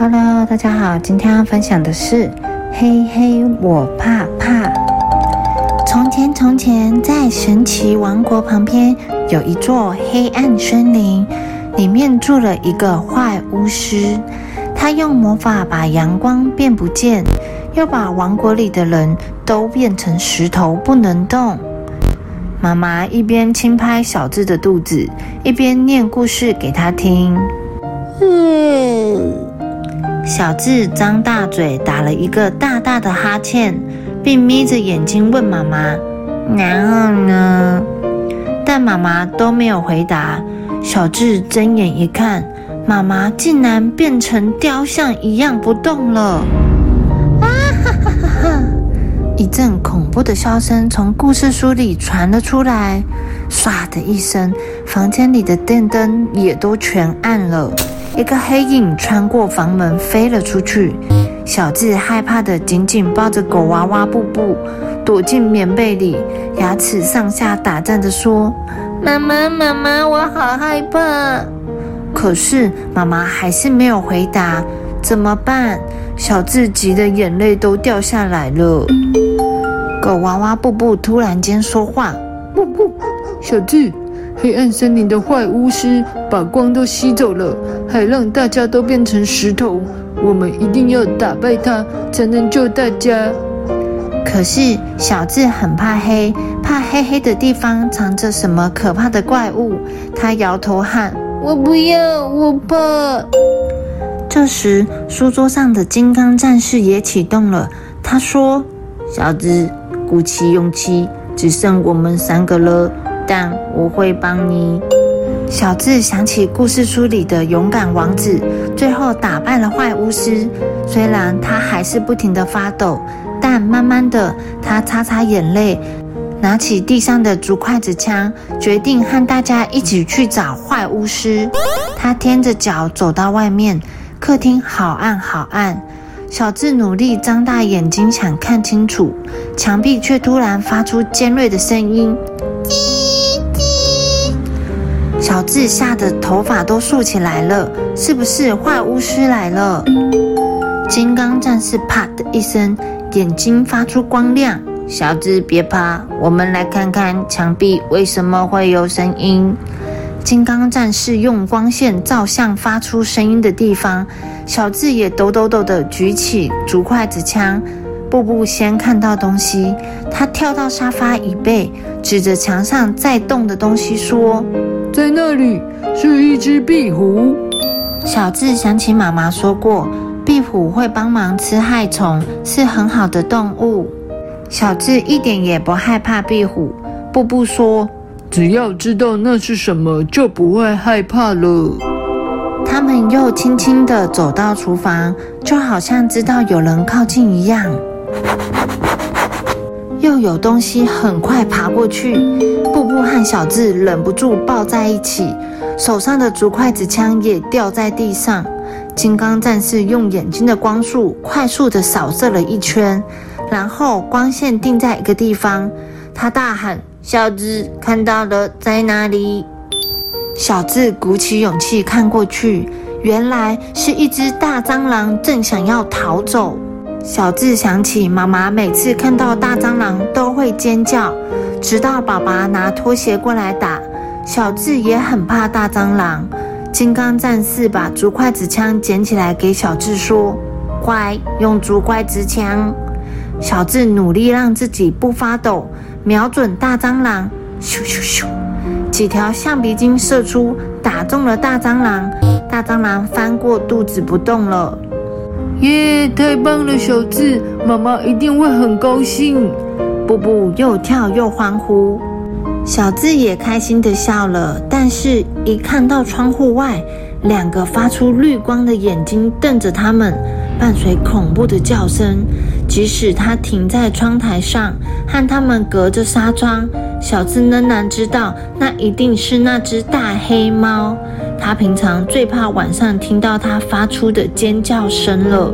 Hello，大家好，今天要分享的是嘿嘿，我怕怕。从前，从前，在神奇王国旁边有一座黑暗森林，里面住了一个坏巫师。他用魔法把阳光变不见，又把王国里的人都变成石头，不能动。妈妈一边轻拍小智的肚子，一边念故事给他听。嗯。小智张大嘴，打了一个大大的哈欠，并眯着眼睛问妈妈：“然后呢？”但妈妈都没有回答。小智睁眼一看，妈妈竟然变成雕像一样不动了！啊哈哈哈哈！一阵恐怖的笑声从故事书里传了出来。唰的一声，房间里的电灯也都全暗了。一个黑影穿过房门飞了出去，小智害怕的紧紧抱着狗娃娃布布，躲进棉被里，牙齿上下打颤着说：“妈妈，妈妈，我好害怕。”可是妈妈还是没有回答，怎么办？小智急得眼泪都掉下来了。狗娃娃布布突然间说话：“布布，小智。”黑暗森林的坏巫师把光都吸走了，还让大家都变成石头。我们一定要打败他，才能救大家。可是小智很怕黑，怕黑黑的地方藏着什么可怕的怪物。他摇头喊：“我不要，我怕。”这时，书桌上的金刚战士也启动了。他说：“小智，鼓起勇气，只剩我们三个了。”但我会帮你。小智想起故事书里的勇敢王子，最后打败了坏巫师。虽然他还是不停的发抖，但慢慢的，他擦擦眼泪，拿起地上的竹筷子枪，决定和大家一起去找坏巫师。他踮着脚走到外面，客厅好暗好暗。小智努力张大眼睛想看清楚，墙壁却突然发出尖锐的声音。小智吓得头发都竖起来了，是不是坏巫师来了？金刚战士啪的一声，眼睛发出光亮。小智别怕，我们来看看墙壁为什么会有声音。金刚战士用光线照向发出声音的地方，小智也抖抖抖的举起竹筷子枪。步步先看到东西，他跳到沙发椅背，指着墙上在动的东西说。在那里是一只壁虎。小智想起妈妈说过，壁虎会帮忙吃害虫，是很好的动物。小智一点也不害怕壁虎。布布说：“只要知道那是什么，就不会害怕了。”他们又轻轻地走到厨房，就好像知道有人靠近一样。又有东西很快爬过去，布布和小智忍不住抱在一起，手上的竹筷子枪也掉在地上。金刚战士用眼睛的光束快速的扫射了一圈，然后光线定在一个地方，他大喊：“小智，看到了，在哪里？”小智鼓起勇气看过去，原来是一只大蟑螂正想要逃走。小智想起妈妈每次看到大蟑螂都会尖叫，直到爸爸拿拖鞋过来打。小智也很怕大蟑螂。金刚战士把竹筷子枪捡起来给小智说：“乖用竹筷子枪！”小智努力让自己不发抖，瞄准大蟑螂，咻咻咻，几条橡皮筋射出，打中了大蟑螂。大蟑螂翻过肚子不动了。耶！太棒了，小智，妈妈一定会很高兴。布布又跳又欢呼，小智也开心的笑了。但是，一看到窗户外两个发出绿光的眼睛瞪着他们，伴随恐怖的叫声，即使他停在窗台上，和他们隔着纱窗，小智仍然知道那一定是那只大黑猫。他平常最怕晚上听到它发出的尖叫声了。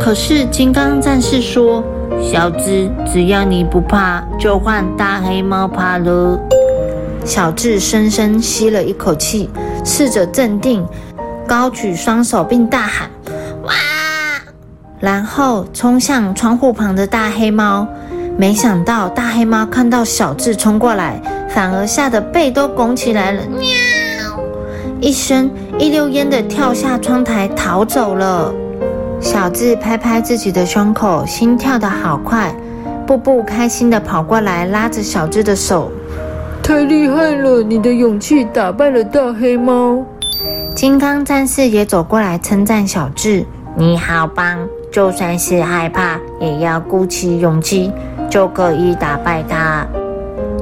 可是金刚战士说：“小智，只要你不怕，就换大黑猫怕了。”小智深深吸了一口气，试着镇定，高举双手并大喊：“哇！然后冲向窗户旁的大黑猫。没想到大黑猫看到小智冲过来，反而吓得背都拱起来了，喵！一声一溜烟的跳下窗台逃走了。小智拍拍自己的胸口，心跳得好快。布布开心的跑过来，拉着小智的手，太厉害了！你的勇气打败了大黑猫。金刚战士也走过来称赞小智：“你好棒！就算是害怕，也要鼓起勇气。”就可以打败他。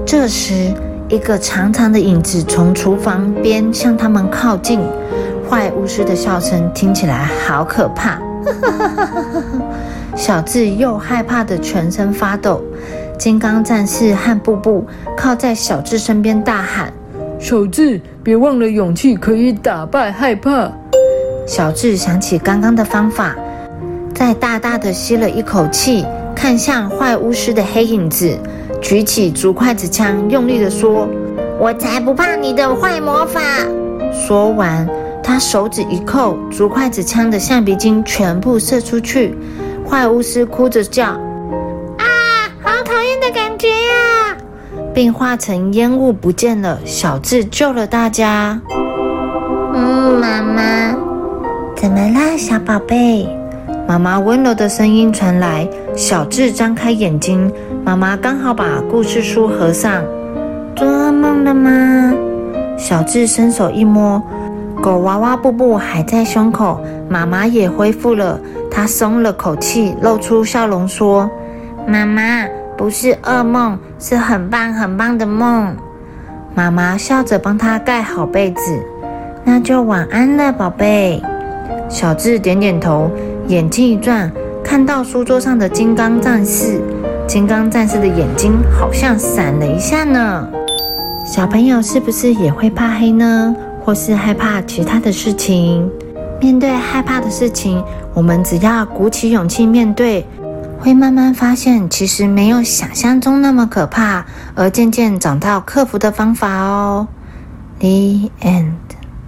这时，一个长长的影子从厨房边向他们靠近。坏巫师的笑声听起来好可怕！小智又害怕的全身发抖。金刚战士和布布靠在小智身边大喊：“小智，别忘了勇气可以打败害怕。”小智想起刚刚的方法，再大大的吸了一口气。看向坏巫师的黑影子，举起竹筷子枪，用力地说：“我才不怕你的坏魔法！”说完，他手指一扣，竹筷子枪的橡皮筋全部射出去。坏巫师哭着叫：“啊，好讨厌的感觉呀！”并化成烟雾不见了。小智救了大家。嗯，妈妈，怎么啦，小宝贝？妈妈温柔的声音传来。小智张开眼睛，妈妈刚好把故事书合上。做噩梦了吗？小智伸手一摸，狗娃娃布布还在胸口，妈妈也恢复了。他松了口气，露出笑容说：“妈妈不是噩梦，是很棒很棒的梦。”妈妈笑着帮他盖好被子。那就晚安了，宝贝。小智点点头，眼睛一转。看到书桌上的金刚战士，金刚战士的眼睛好像闪了一下呢。小朋友是不是也会怕黑呢？或是害怕其他的事情？面对害怕的事情，我们只要鼓起勇气面对，会慢慢发现其实没有想象中那么可怕，而渐渐找到克服的方法哦。The end.